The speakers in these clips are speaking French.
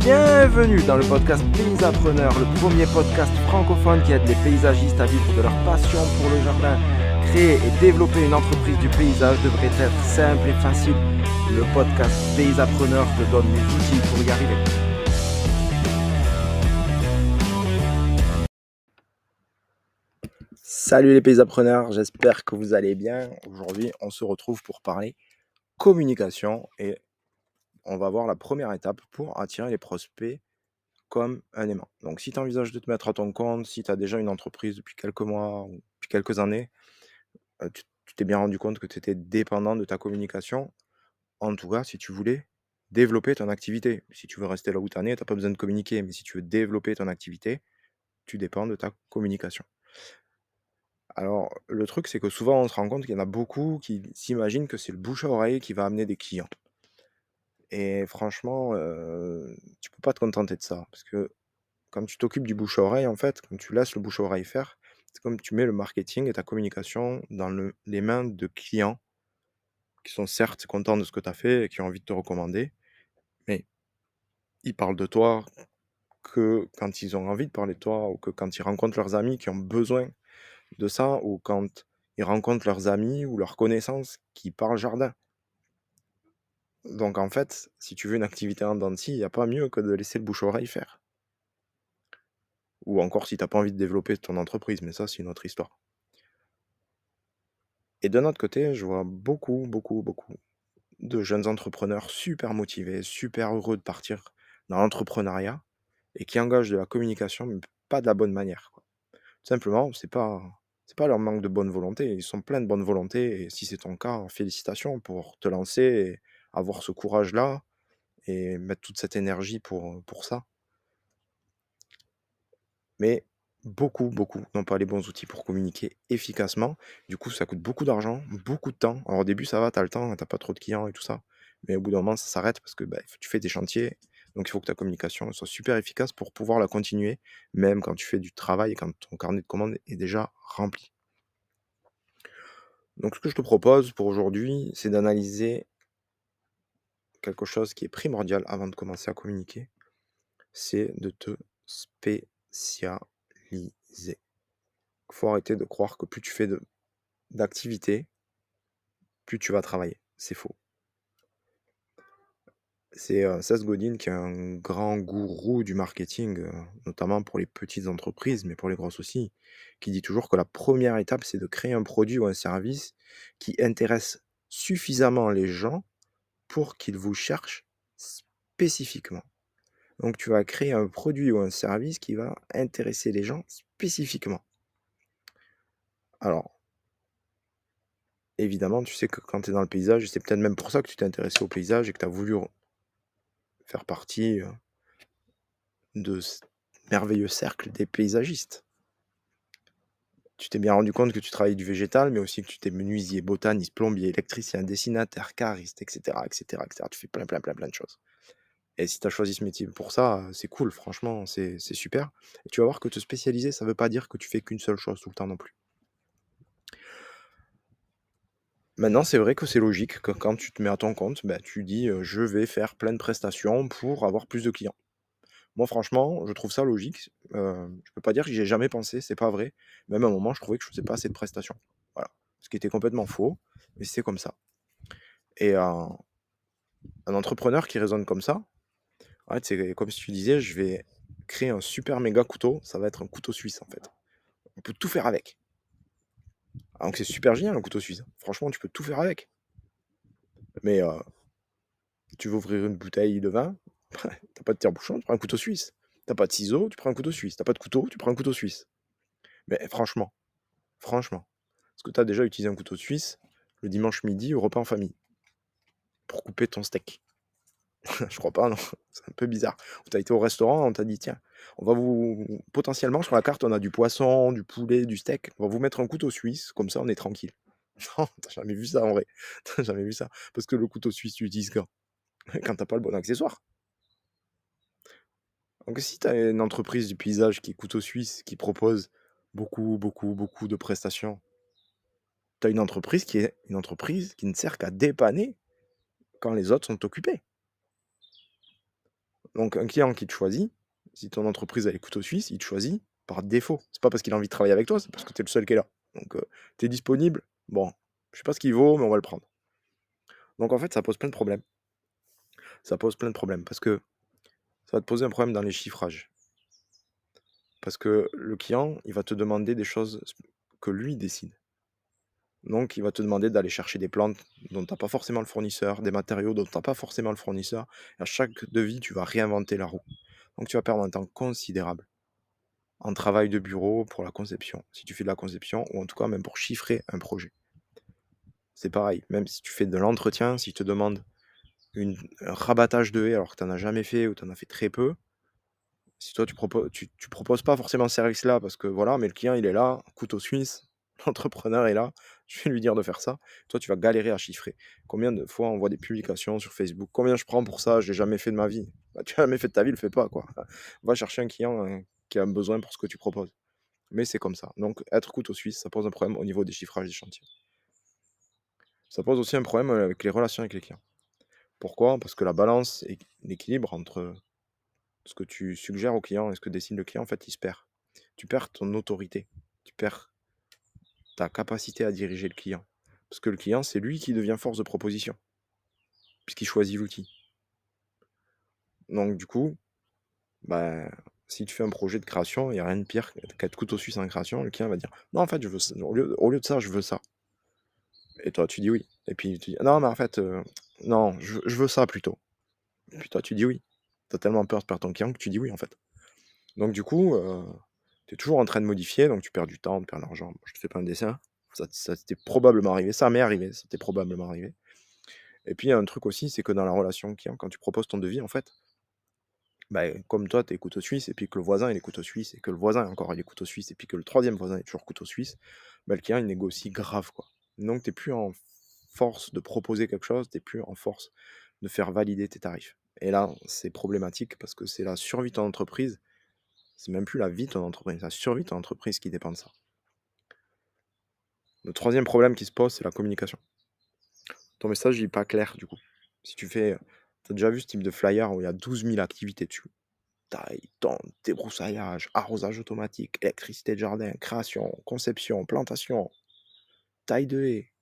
Bienvenue dans le podcast Paysapreneur, le premier podcast francophone qui aide les paysagistes à vivre de leur passion pour le jardin. Créer et développer une entreprise du paysage devrait être simple et facile. Le podcast Paysapreneur te donne les outils pour y arriver. Salut les paysapreneurs, j'espère que vous allez bien. Aujourd'hui, on se retrouve pour parler communication et on va voir la première étape pour attirer les prospects comme un aimant. Donc si tu envisages de te mettre à ton compte, si tu as déjà une entreprise depuis quelques mois ou quelques années, euh, tu t'es bien rendu compte que tu étais dépendant de ta communication. En tout cas, si tu voulais développer ton activité. Si tu veux rester là où tu en tu n'as pas besoin de communiquer. Mais si tu veux développer ton activité, tu dépends de ta communication. Alors, le truc, c'est que souvent, on se rend compte qu'il y en a beaucoup qui s'imaginent que c'est le bouche à oreille qui va amener des clients. Et franchement, euh, tu peux pas te contenter de ça. Parce que quand tu t'occupes du bouche à oreille, en fait, quand tu laisses le bouche à oreille faire, c'est comme tu mets le marketing et ta communication dans les mains de clients qui sont certes contents de ce que tu as fait et qui ont envie de te recommander, mais ils parlent de toi que quand ils ont envie de parler de toi ou que quand ils rencontrent leurs amis qui ont besoin de ça ou quand ils rencontrent leurs amis ou leurs connaissances qui parlent jardin. Donc en fait, si tu veux une activité en dents il n'y a pas mieux que de laisser le bouche-oreille faire. Ou encore si tu n'as pas envie de développer ton entreprise, mais ça c'est une autre histoire. Et d'un autre côté, je vois beaucoup, beaucoup, beaucoup de jeunes entrepreneurs super motivés, super heureux de partir dans l'entrepreneuriat et qui engagent de la communication, mais pas de la bonne manière. Tout simplement, c'est pas pas leur manque de bonne volonté, ils sont pleins de bonne volonté et si c'est ton cas, félicitations pour te lancer avoir ce courage-là et mettre toute cette énergie pour, pour ça. Mais beaucoup, beaucoup n'ont pas les bons outils pour communiquer efficacement. Du coup, ça coûte beaucoup d'argent, beaucoup de temps. Alors au début, ça va, tu as le temps, tu pas trop de clients et tout ça. Mais au bout d'un moment, ça s'arrête parce que bah, tu fais des chantiers. Donc il faut que ta communication soit super efficace pour pouvoir la continuer, même quand tu fais du travail et quand ton carnet de commandes est déjà rempli. Donc ce que je te propose pour aujourd'hui, c'est d'analyser quelque chose qui est primordial avant de commencer à communiquer, c'est de te spécialiser. Il faut arrêter de croire que plus tu fais d'activités, plus tu vas travailler. C'est faux. C'est euh, Seth Godin qui est un grand gourou du marketing, euh, notamment pour les petites entreprises, mais pour les grosses aussi, qui dit toujours que la première étape, c'est de créer un produit ou un service qui intéresse suffisamment les gens pour qu'ils vous cherchent spécifiquement. Donc tu vas créer un produit ou un service qui va intéresser les gens spécifiquement. Alors, évidemment, tu sais que quand tu es dans le paysage, c'est peut-être même pour ça que tu t'es intéressé au paysage et que tu as voulu faire partie euh, de ce merveilleux cercle des paysagistes. Tu t'es bien rendu compte que tu travaillais du végétal, mais aussi que tu t'es menuisier, botaniste, plombier, électricien, dessinateur, cariste, etc., etc., etc. Tu fais plein, plein, plein, plein de choses. Et si tu as choisi ce métier pour ça, c'est cool, franchement, c'est super. Et tu vas voir que te spécialiser, ça ne veut pas dire que tu fais qu'une seule chose tout le temps non plus. Maintenant, c'est vrai que c'est logique que quand tu te mets à ton compte, bah, tu dis je vais faire plein de prestations pour avoir plus de clients. Moi, franchement, je trouve ça logique. je ne peux pas dire que j'y ai jamais pensé, c'est pas vrai. Même à un moment, je trouvais que je faisais pas assez de prestations. Voilà. Ce qui était complètement faux, mais c'est comme ça. Et un entrepreneur qui raisonne comme ça, c'est comme si tu disais, je vais créer un super méga couteau, ça va être un couteau suisse en fait. On peut tout faire avec. Donc c'est super génial un couteau suisse. Franchement, tu peux tout faire avec. Mais euh, tu veux ouvrir une bouteille de vin, t'as pas de tire-bouchon, tu prends un couteau suisse. T'as pas de ciseaux, tu prends un couteau suisse. T'as pas de couteau, tu prends un couteau suisse. Mais franchement, franchement, est-ce que tu as déjà utilisé un couteau suisse le dimanche midi au repas en famille pour couper ton steak je crois pas, non. C'est un peu bizarre. Tu as été au restaurant, on t'a dit, tiens, on va vous. Potentiellement, sur la carte, on a du poisson, du poulet, du steak. On va vous mettre un couteau suisse, comme ça, on est tranquille. Non, t'as jamais vu ça en vrai. T'as jamais vu ça. Parce que le couteau suisse, tu utilises quand? Quand t'as pas le bon accessoire. Donc, si tu as une entreprise du paysage qui est couteau suisse, qui propose beaucoup, beaucoup, beaucoup de prestations, tu as une entreprise qui est une entreprise qui ne sert qu'à dépanner quand les autres sont occupés. Donc un client qui te choisit, si ton entreprise a les couteaux suisses, il te choisit par défaut. C'est pas parce qu'il a envie de travailler avec toi, c'est parce que tu es le seul qui est là. Donc tu es disponible, bon, je sais pas ce qu'il vaut, mais on va le prendre. Donc en fait, ça pose plein de problèmes. Ça pose plein de problèmes parce que ça va te poser un problème dans les chiffrages. Parce que le client, il va te demander des choses que lui décide. Donc, il va te demander d'aller chercher des plantes dont tu n'as pas forcément le fournisseur, des matériaux dont tu n'as pas forcément le fournisseur. Et à chaque devis, tu vas réinventer la roue. Donc, tu vas perdre un temps considérable en travail de bureau pour la conception, si tu fais de la conception, ou en tout cas même pour chiffrer un projet. C'est pareil, même si tu fais de l'entretien, si tu te demandes un rabattage de haies alors que tu n'en as jamais fait ou tu en as fait très peu, si toi tu proposes, tu, proposes pas forcément ce service-là parce que voilà, mais le client il est là, couteau suisse, l'entrepreneur est là, je vais lui dire de faire ça. Toi, tu vas galérer à chiffrer. Combien de fois on voit des publications sur Facebook Combien je prends pour ça Je l'ai jamais fait de ma vie. Bah, tu n'as jamais fait de ta vie, le fais pas. quoi. Va chercher un client hein, qui a un besoin pour ce que tu proposes. Mais c'est comme ça. Donc, être couteau suisse, ça pose un problème au niveau des chiffrages des chantiers. Ça pose aussi un problème euh, avec les relations avec les clients. Pourquoi? Parce que la balance et l'équilibre entre ce que tu suggères au client et ce que décide le client, en fait, il se perd. Tu perds ton autorité. Tu perds ta capacité à diriger le client. Parce que le client, c'est lui qui devient force de proposition. Puisqu'il choisit l'outil. Donc, du coup, bah, si tu fais un projet de création, il n'y a rien de pire qu'être couteau suisse en création. Le client va dire Non, en fait, je veux Au, lieu, de ça, je veux ça. Et toi, tu dis oui. Et puis tu dis Non, mais en fait, euh, non, je, veux ça plutôt. Et puis toi, tu dis oui. Tu as tellement peur de perdre ton client que tu dis oui, en fait. Donc, du coup, euh, tu es toujours en train de modifier, donc tu perds du temps, tu perds de l'argent. Je te fais pas un dessin. Ça, ça t'est probablement arrivé. Ça m'est arrivé. Ça t'est probablement arrivé. Et puis, il y a un truc aussi, c'est que dans la relation client, quand tu proposes ton devis, en fait, bah, comme toi, tu es couteau suisse, et puis que le voisin, il est couteau suisse, et que le voisin, encore, il est couteau suisse, et puis que le troisième voisin est toujours couteau suisse, bah, le client, il négocie grave, quoi. Donc, tu n'es plus en force de proposer quelque chose, tu plus en force de faire valider tes tarifs. Et là, c'est problématique parce que c'est la survie de ton entreprise, c'est même plus la vie de ton entreprise, c'est la survie de ton entreprise qui dépend de ça. Le troisième problème qui se pose, c'est la communication. Ton message n'est pas clair, du coup. Si tu fais T'as déjà vu ce type de flyer où il y a 12 000 activités dessus Taille, tente, débroussaillage, arrosage automatique, électricité de jardin, création, conception, plantation, taille de haie.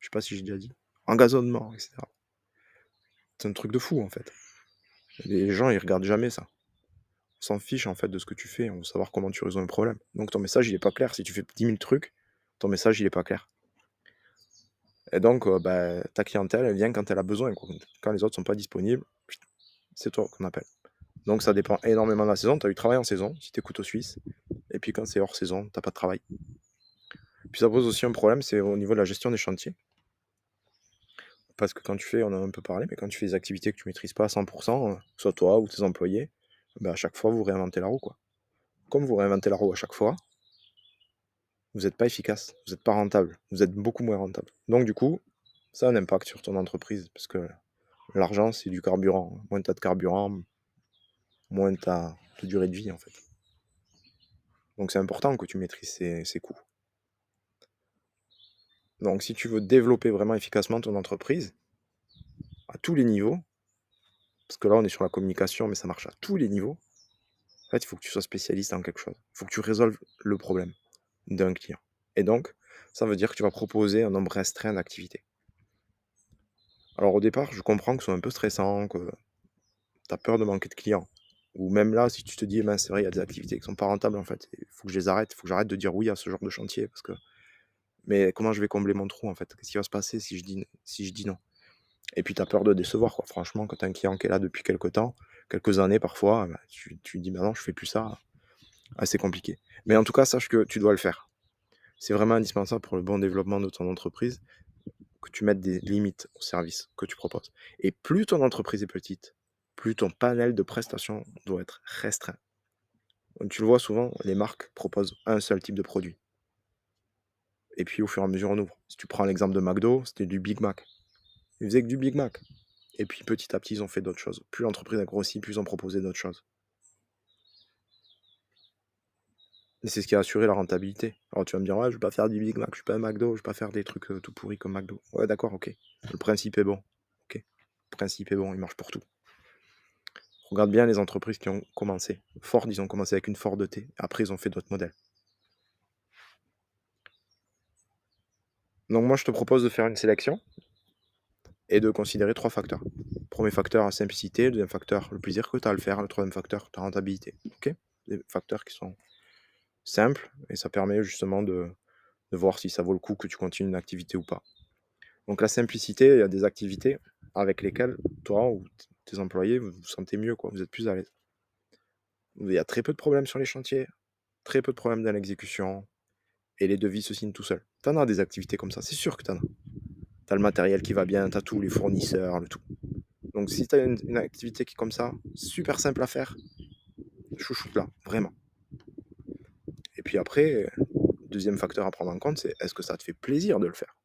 Je sais pas si j'ai déjà dit. Engazonnement, etc. C'est un truc de fou en fait. Les gens ils regardent jamais ça. On s'en fiche en fait de ce que tu fais, on veut savoir comment tu résous un problème. Donc ton message il est pas clair. Si tu fais 10 000 trucs, ton message il est pas clair. Et donc, euh, bah, ta clientèle, elle vient quand elle a besoin. Quand les autres sont pas disponibles, c'est toi qu'on appelle. Donc, ça dépend énormément de la saison. Tu as eu travail en saison, si tu écoutes au Suisse. Et puis, quand c'est hors saison, tu n'as pas de travail. Puis, ça pose aussi un problème, c'est au niveau de la gestion des chantiers. Parce que quand tu fais, on en a un peu parlé, mais quand tu fais des activités que tu maîtrises pas à 100%, euh, soit toi ou tes employés, bah, à chaque fois, vous réinventez la roue. Quoi. Comme vous réinventez la roue à chaque fois, vous n'êtes pas efficace, vous n'êtes pas rentable, vous êtes beaucoup moins rentable. Donc du coup, ça a un impact sur ton entreprise, parce que l'argent, c'est du carburant. Moins tu as de carburant, moins tu as de durée de vie, en fait. Donc c'est important que tu maîtrises ces, coûts. Donc si tu veux développer vraiment efficacement ton entreprise, à tous les niveaux, parce que là on est sur la communication, mais ça marche à tous les niveaux, en fait il faut que tu sois spécialiste en quelque chose. Il faut que tu résolves le problème d'un client. Et donc, ça veut dire que tu vas proposer un nombre restreint d'activités. Alors au départ, je comprends que ce soit un peu stressant, que tu as peur de manquer de clients. Ou même là, si tu te dis, c'est vrai, il y a des activités qui sont pas rentables en fait, il faut que je les arrête, il faut que j'arrête de dire oui à ce genre de chantier, parce que... Mais comment je vais combler mon trou en fait? Qu'est-ce qui va se passer si je dis, non? Et puis tu as peur de décevoir, quoi. Franchement, quand tu as un client qui est là depuis quelques temps, quelques années parfois, bah, tu, tu dis, bah non, je fais plus ça. Assez compliqué. Mais en tout cas, sache que tu dois le faire. C'est vraiment indispensable pour le bon développement de ton entreprise que tu mettes des limites au service que tu proposes. Et plus ton entreprise est petite, plus ton panel de prestations doit être restreint. tu le vois souvent, les marques proposent un seul type de produit. Et puis au fur et à mesure, on ouvre. Si tu prends l'exemple de McDo, c'était du Big Mac. Ils faisaient que du Big Mac. Et puis petit à petit, ils ont fait d'autres choses. Plus l'entreprise a grossi, plus ils ont proposé d'autres choses. Et c'est ce qui a assuré la rentabilité. Alors tu vas me dire, ouais, je vais pas faire du Big Mac, je suis pas un McDo, je vais pas faire des trucs euh, tout pourris comme McDo. Ouais, d'accord, ok. Le principe est bon. Ok. Le principe est bon, il marche pour tout. Regarde bien les entreprises qui ont commencé. Ford, ils ont commencé avec une Ford T. Après, ils ont fait d'autres modèles. Donc moi, je te propose de faire une sélection et de considérer trois facteurs. Premier facteur, la simplicité. Deuxième facteur, le plaisir que tu as à le faire. Le troisième facteur, ta rentabilité. Ok? Des facteurs qui sont simples et ça permet justement de, de voir si ça vaut le coup que tu continues une activité ou pas. Donc la simplicité, il y a des activités avec lesquelles toi ou tes employés vous vous sentez mieux, quoi, vous êtes plus à l'aise. Il y a très peu de problèmes sur les chantiers, très peu de problèmes dans l'exécution, et les devis se signent tout seuls. Tu en as des activités comme ça, c'est sûr que tu en as. Tu as le matériel qui va bien, tu as tous les fournisseurs, le tout. Donc si tu as une, activité qui est comme ça, super simple à faire, chouchoute là, vraiment. Et puis après, deuxième facteur à prendre en compte, c'est est-ce que ça te fait plaisir de le faire?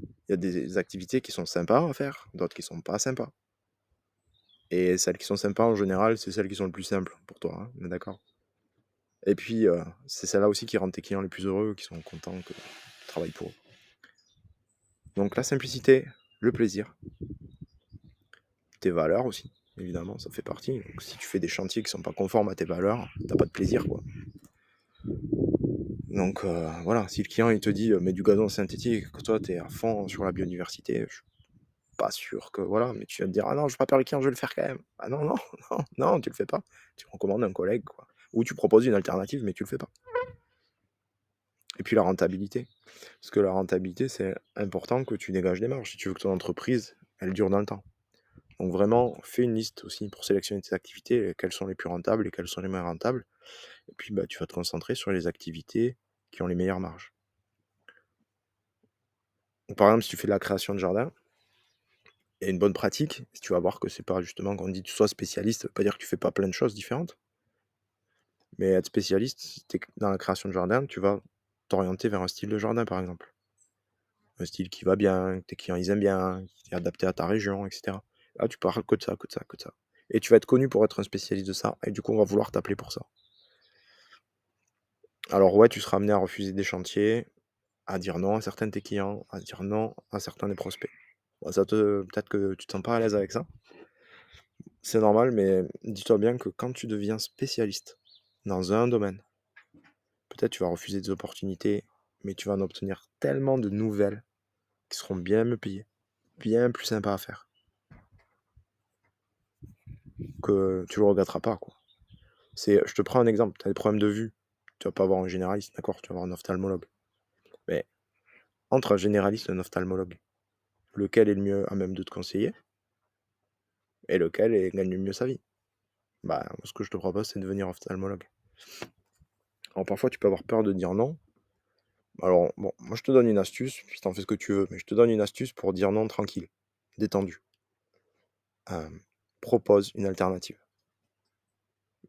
Il y a des activités qui sont sympas à faire, d'autres qui sont pas sympas. Et celles qui sont sympas en général, c'est celles qui sont le plus simples pour toi, hein, d'accord? Et puis, euh, c'est celles-là aussi qui rendent tes clients les plus heureux, qui sont contents que tu travailles pour eux. Donc la simplicité, le plaisir, tes valeurs aussi, évidemment, ça fait partie. Donc, si tu fais des chantiers qui sont pas conformes à tes valeurs, t'as pas de plaisir, quoi. Donc euh, voilà, si le client il te dit euh, mets du gazon synthétique, que toi tu es à fond sur la biodiversité, je suis pas sûr que voilà, mais tu vas te dire ah non, je vais pas perdre le client, je vais le faire quand même. Ah non, non, non, non, tu le fais pas. Tu recommandes un collègue, quoi. Ou tu proposes une alternative, mais tu le fais pas. Et puis la rentabilité. Parce que la rentabilité, c'est important que tu dégages des marges si tu veux que ton entreprise, elle dure dans le temps. Donc vraiment, fais une liste aussi pour sélectionner tes activités, quelles sont les plus rentables et quelles sont les moins rentables. Et puis bah, tu vas te concentrer sur les activités qui ont les meilleures marges. par exemple, si tu fais de la création de jardin, a une bonne pratique, tu vas voir que c'est pas justement quand on dit que tu sois spécialiste, ça veut pas dire que tu fais pas plein de choses différentes. Mais être spécialiste, si dans la création de jardin, tu vas t'orienter vers un style de jardin par exemple. Un style qui va bien, que tes clients aiment bien, qui est adapté à ta région, etc. Là, tu parles que de ça, que de ça, que de ça. Et tu vas être connu pour être un spécialiste de ça, et du coup, on va vouloir t'appeler pour ça. Alors ouais, tu seras amené à refuser des chantiers, à dire non à certains de tes clients, à dire non à certains des prospects. ça te, peut-être que tu te sens pas à l'aise avec ça. C'est normal, mais dis-toi bien que quand tu deviens spécialiste dans un domaine, peut-être tu vas refuser des opportunités, mais tu vas en obtenir tellement de nouvelles qui seront bien mieux payées, bien plus sympas à faire, que tu le regretteras pas. Quoi. Je te prends un exemple, tu as des problèmes de vue, tu vas pas avoir un généraliste, d'accord, tu vas avoir un ophtalmologue. Mais entre un généraliste et un ophtalmologue, lequel est le mieux à même de te conseiller et lequel gagne le mieux sa vie? Bah, ce que je te propose, c'est de devenir ophtalmologue. Alors parfois, tu peux avoir peur de dire non. Alors, bon, moi je te donne une astuce, puis t'en fais ce que tu veux, mais je te donne une astuce pour dire non tranquille, détendu. Euh, propose une alternative.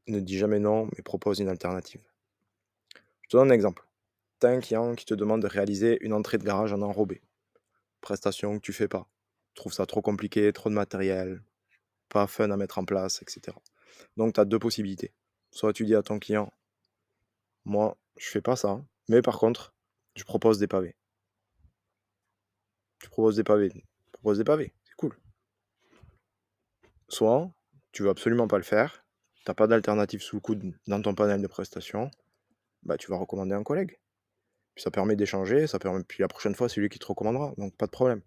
Ne dis jamais non, mais propose une alternative. Je te donne un exemple. Tu as un client qui te demande de réaliser une entrée de garage en enrobé. Prestation que tu fais pas. Tu trouves ça trop compliqué, trop de matériel, pas fun à mettre en place, etc. Donc tu as deux possibilités. Soit tu dis à ton client, moi je fais pas ça, mais par contre, je propose des pavés. Tu proposes des pavés. Tu proposes des pavés, c'est cool. Soit tu veux absolument pas le faire, tu n'as pas d'alternative sous le coude dans ton panel de prestations, bah, tu vas recommander un collègue. Puis ça permet d'échanger, ça permet... puis la prochaine fois, c'est lui qui te recommandera, donc pas de problème.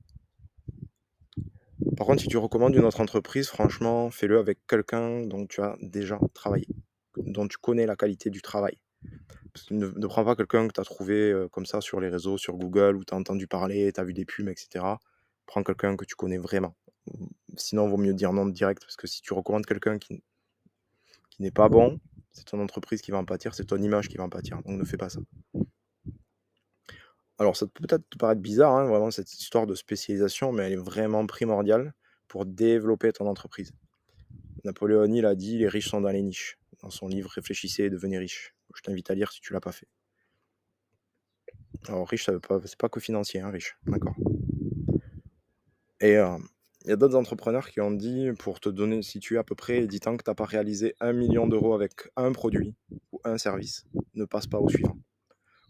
Par contre, si tu recommandes une autre entreprise, franchement, fais-le avec quelqu'un dont tu as déjà travaillé, dont tu connais la qualité du travail. ne, prends pas quelqu'un que tu as trouvé comme ça sur les réseaux, sur Google, où tu as entendu parler, tu as vu des pubs, etc. Prends quelqu'un que tu connais vraiment. Sinon, il vaut mieux dire non direct, parce que si tu recommandes quelqu'un qui, n'est pas bon, c'est ton entreprise qui va en pâtir, c'est ton image qui va en pâtir. Donc ne fais pas ça. Alors ça peut peut-être te paraître bizarre, hein, vraiment cette histoire de spécialisation, mais elle est vraiment primordiale pour développer ton entreprise. Napoléon Hill a dit les riches sont dans les niches. Dans son livre Réfléchissez et devenez riche. Je t'invite à lire si tu l'as pas fait. Alors riche, ça veut pas, c'est pas que financier, hein, riche, d'accord. Et euh, il y a d'autres entrepreneurs qui ont dit, pour te donner, si tu es à peu près, dit tant que tu n'as pas réalisé un million d'euros avec un produit ou un service, ne passe pas au suivant.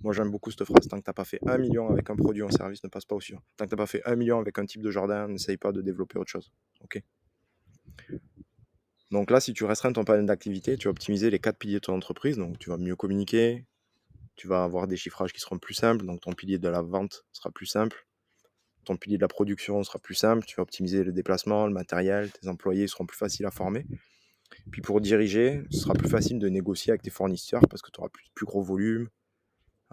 Moi, j'aime beaucoup cette phrase. Tant que tu n'as pas fait un million avec un produit ou un service, ne passe pas au suivant. Tant que tu n'as pas fait un million avec un type de jardin, n'essaye pas de développer autre chose. Ok Donc là, si tu restreins ton panel d'activité, tu vas optimiser les quatre piliers de ton entreprise. Donc tu vas mieux communiquer, tu vas avoir des chiffrages qui seront plus simples. Donc ton pilier de la vente sera plus simple. Ton pilier de la production sera plus simple. Tu vas optimiser le déplacement, le matériel. Tes employés seront plus faciles à former. Puis pour diriger, ce sera plus facile de négocier avec tes fournisseurs parce que tu auras plus, gros volume.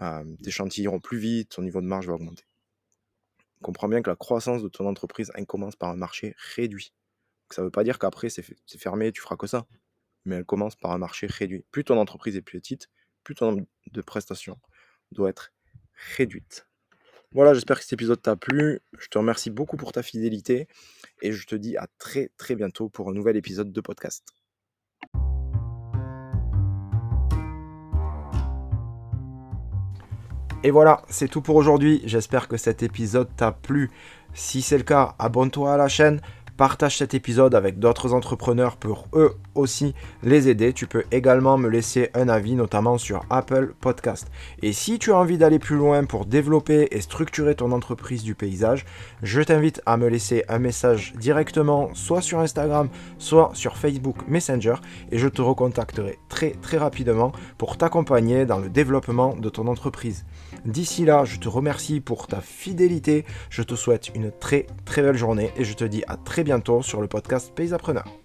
Euh, tes chantiers iront plus vite. Ton niveau de marge va augmenter. Comprends bien que la croissance de ton entreprise commence par un marché réduit. Ça ne veut pas dire qu'après c'est fermé, tu feras que ça. Mais elle commence par un marché réduit. Plus ton entreprise est petite, plus ton nombre de prestations doit être réduite. Voilà, j'espère que cet épisode t'a plu. Je te remercie beaucoup pour ta fidélité et je te dis à très très bientôt pour un nouvel épisode de podcast. Et voilà, c'est tout pour aujourd'hui. J'espère que cet épisode t'a plu. Si c'est le cas, abonne-toi à la chaîne, Partage cet épisode avec d'autres entrepreneurs pour eux aussi les aider. Tu peux également me laisser un avis, notamment sur Apple Podcast. Et si tu as envie d'aller plus loin pour développer et structurer ton entreprise du paysage, je t'invite à me laisser un message directement, soit sur Instagram, soit sur Facebook Messenger, et je te recontacterai très très rapidement pour t'accompagner dans le développement de ton entreprise. D'ici là, je te remercie pour ta fidélité, je te souhaite une très très belle journée et je te dis à très bientôt sur le podcast Paysapreneur.